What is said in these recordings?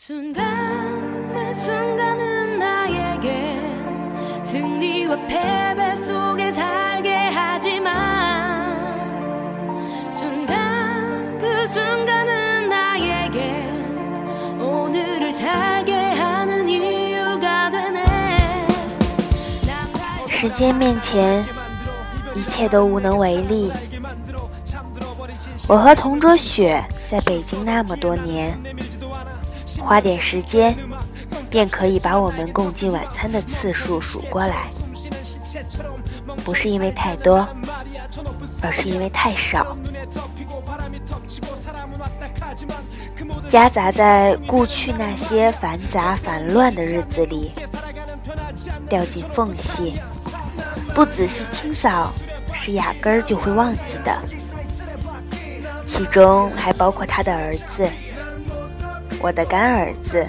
时间面前，一切都无能为力。我和同桌雪在北京那么多年，花点时间，便可以把我们共进晚餐的次数数过来。不是因为太多，而是因为太少。夹杂在过去那些繁杂繁乱的日子里，掉进缝隙。不仔细清扫，是压根儿就会忘记的。其中还包括他的儿子，我的干儿子，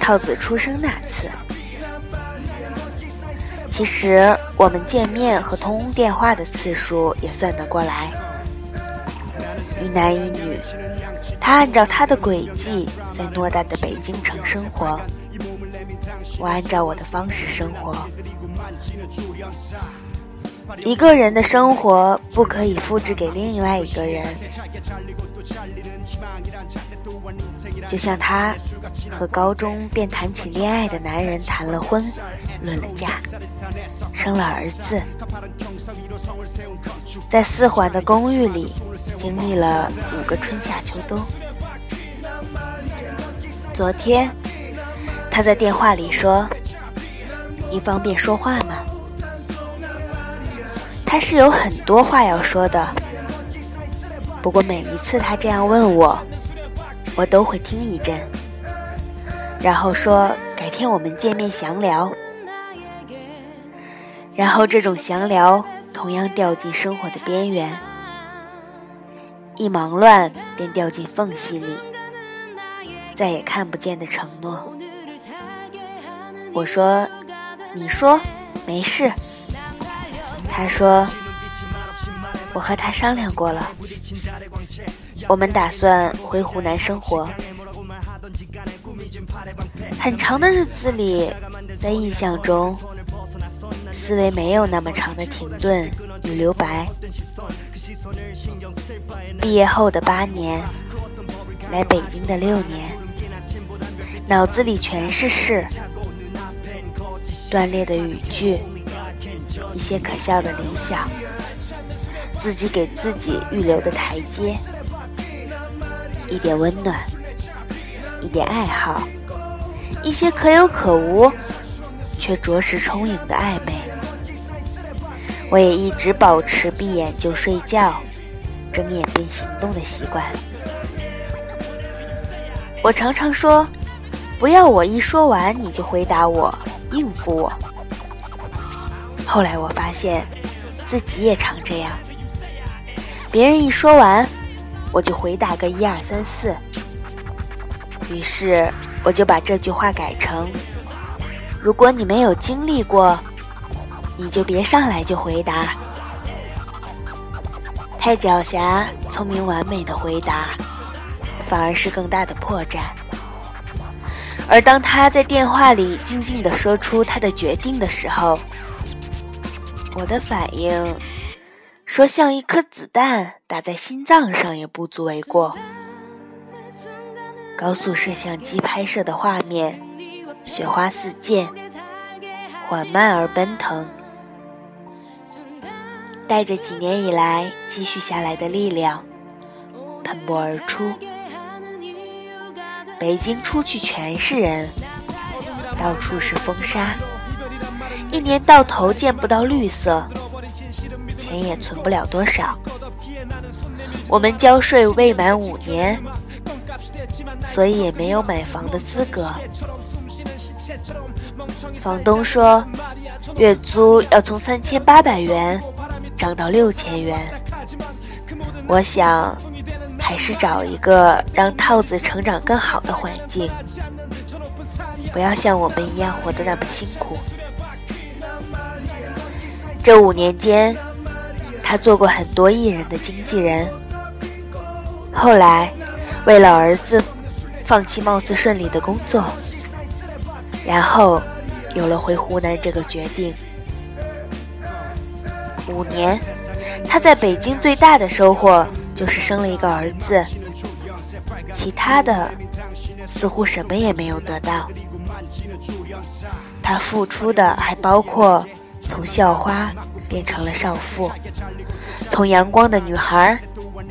套子出生那次。其实我们见面和通电话的次数也算得过来，一男一女。他按照他的轨迹在偌大的北京城生活，我按照我的方式生活。一个人的生活不可以复制给另外一个人，就像他和高中便谈起恋爱的男人谈了婚，论了嫁，生了儿子，在四环的公寓里经历了五个春夏秋冬。昨天，他在电话里说。你方便说话吗？他是有很多话要说的，不过每一次他这样问我，我都会听一阵，然后说改天我们见面详聊。然后这种详聊同样掉进生活的边缘，一忙乱便掉进缝隙里，再也看不见的承诺。我说。你说没事，他说我和他商量过了，我们打算回湖南生活。很长的日子里，在印象中，思维没有那么长的停顿与留白。毕业后的八年，来北京的六年，脑子里全是事。断裂的语句，一些可笑的理想，自己给自己预留的台阶，一点温暖，一点爱好，一些可有可无，却着实充盈的暧昧。我也一直保持闭眼就睡觉，睁眼便行动的习惯。我常常说，不要我一说完你就回答我。应付我。后来我发现，自己也常这样。别人一说完，我就回答个一二三四。于是我就把这句话改成：如果你没有经历过，你就别上来就回答。太狡黠、聪明、完美的回答，反而是更大的破绽。而当他在电话里静静地说出他的决定的时候，我的反应说像一颗子弹打在心脏上也不足为过。高速摄像机拍摄的画面，雪花四溅，缓慢而奔腾，带着几年以来积蓄下来的力量，喷薄而出。北京出去全是人，到处是风沙，一年到头见不到绿色，钱也存不了多少。我们交税未满五年，所以也没有买房的资格。房东说，月租要从三千八百元涨到六千元。我想。还是找一个让套子成长更好的环境，不要像我们一样活得那么辛苦。这五年间，他做过很多艺人的经纪人，后来为了儿子放弃貌似顺利的工作，然后有了回湖南这个决定。五年，他在北京最大的收获就是生了一个儿子，其他的似乎什么也没有得到。他付出的还包括从校花变成了少妇，从阳光的女孩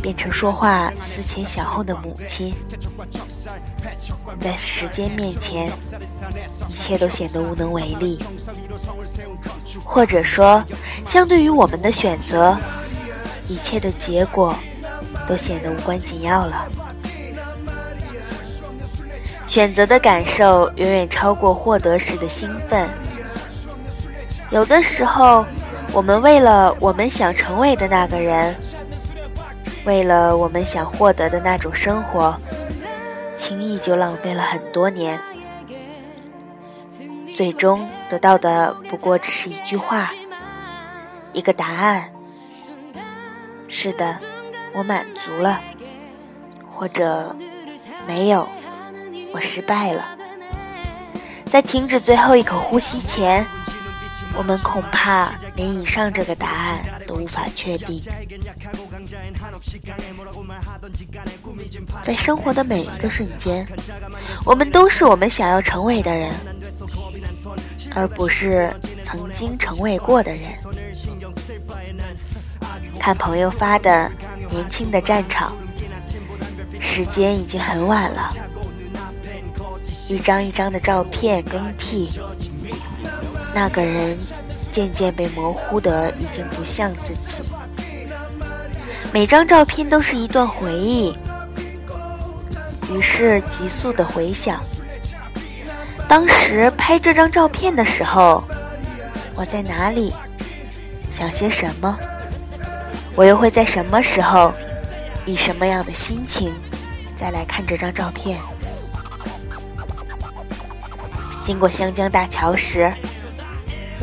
变成说话思前想后的母亲。在时间面前，一切都显得无能为力，或者说，相对于我们的选择，一切的结果都显得无关紧要了。选择的感受远远超过获得时的兴奋。有的时候，我们为了我们想成为的那个人，为了我们想获得的那种生活，轻易就浪费了很多年，最终得到的不过只是一句话，一个答案。是的，我满足了，或者没有。我失败了，在停止最后一口呼吸前，我们恐怕连以上这个答案都无法确定。在生活的每一个瞬间，我们都是我们想要成为的人，而不是曾经成为过的人。看朋友发的年轻的战场，时间已经很晚了。一张一张的照片更替，那个人渐渐被模糊的已经不像自己。每张照片都是一段回忆，于是急速的回想，当时拍这张照片的时候，我在哪里，想些什么，我又会在什么时候，以什么样的心情，再来看这张照片。经过湘江大桥时，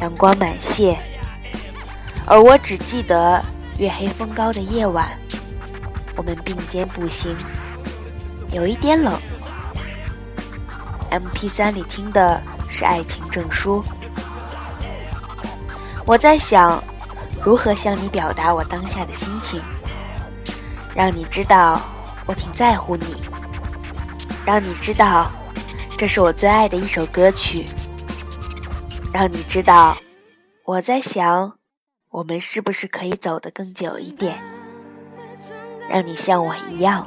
阳光满泻，而我只记得月黑风高的夜晚，我们并肩步行，有一点冷。M P 三里听的是爱情证书，我在想如何向你表达我当下的心情，让你知道我挺在乎你，让你知道。这是我最爱的一首歌曲，让你知道我在想，我们是不是可以走得更久一点，让你像我一样，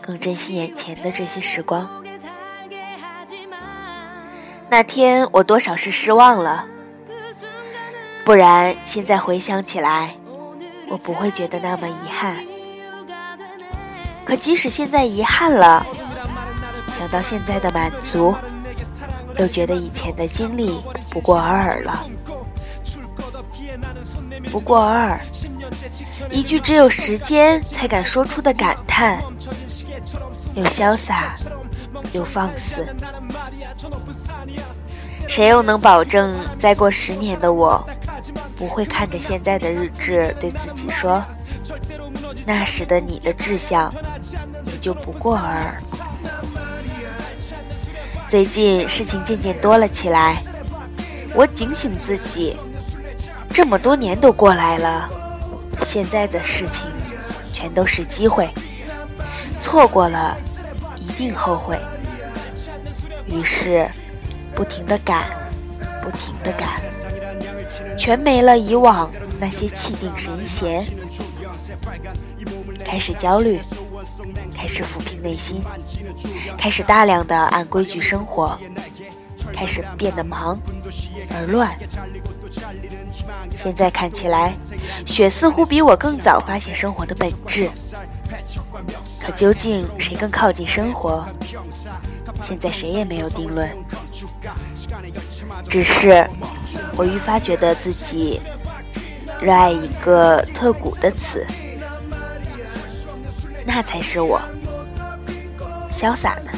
更珍惜眼前的这些时光。那天我多少是失望了，不然现在回想起来，我不会觉得那么遗憾。可即使现在遗憾了。想到现在的满足，又觉得以前的经历不过尔尔了。不过尔尔，一句只有时间才敢说出的感叹，又潇洒又放肆。谁又能保证再过十年的我，不会看着现在的日志对自己说，那时的你的志向也就不过尔尔。最近事情渐渐多了起来，我警醒自己，这么多年都过来了，现在的事情全都是机会，错过了一定后悔。于是，不停的赶，不停的赶，全没了以往那些气定神闲，开始焦虑。开始抚平内心，开始大量的按规矩生活，开始变得忙而乱。现在看起来，雪似乎比我更早发现生活的本质。可究竟谁更靠近生活？现在谁也没有定论。只是我愈发觉得自己热爱一个特古的词。那才是我潇洒呢。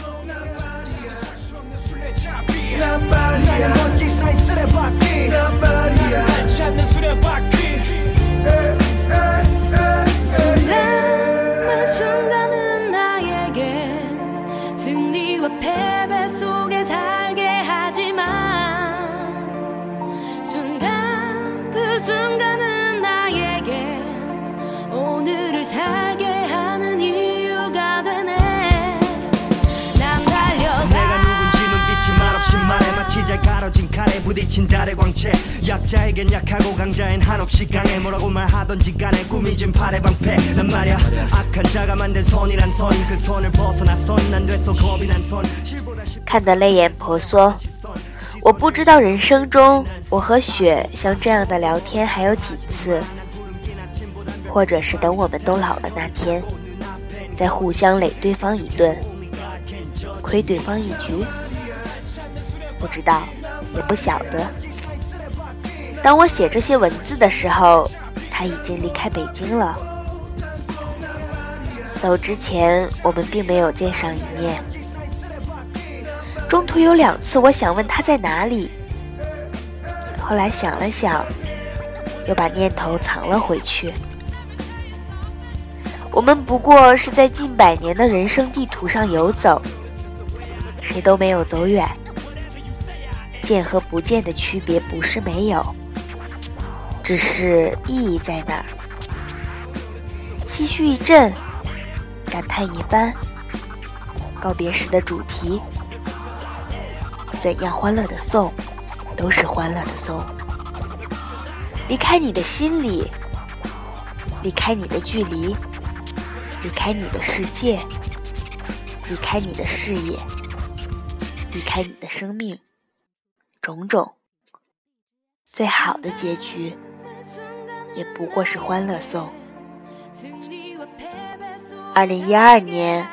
看得泪眼婆娑，我不知道人生中我和雪像这样的聊天还有几次，或者是等我们都老了那天，再互相累对方一顿，亏对方一局。不知道，也不晓得。当我写这些文字的时候，他已经离开北京了。走之前，我们并没有见上一面。中途有两次，我想问他在哪里，后来想了想，又把念头藏了回去。我们不过是在近百年的人生地图上游走，谁都没有走远。见和不见的区别不是没有，只是意义在哪儿。唏嘘一阵，感叹一番。告别时的主题，怎样欢乐的送，都是欢乐的送。离开你的心里，离开你的距离，离开你的世界，离开你的视野，离开你的生命。种种，最好的结局，也不过是欢乐颂。二零一二年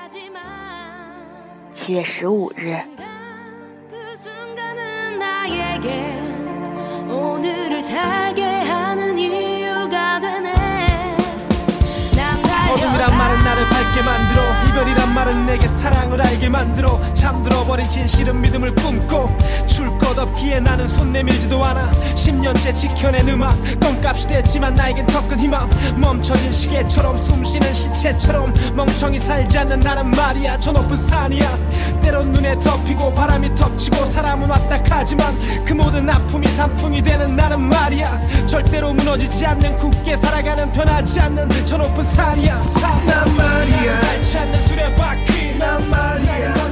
七月十五日。厄运，让埋怨我。 말은 내게 사랑을 알게 만들어 잠들어버린 진실은 믿음을 꿈꿔 줄것 없기에 나는 손 내밀지도 않아. 10년째 지켜낸 음악 껌값이 됐지만 나에겐 더 큰 희망. 멈춰진 시계처럼 숨쉬는 시체처럼 멍청이 살지 않는 나는 말이야. 저 높은 산이야. 때론 눈에 덮이고 바람이 덮치고 사람은 왔다 가지만 그 모든 아픔이 단풍이 되는 나는 말이야. 절대로 무너지지 않는 굳게 살아가는 변하지 않는 저 높은 산이야. 산. 난 말이야. 날 찾는 수레바퀴 Reina María.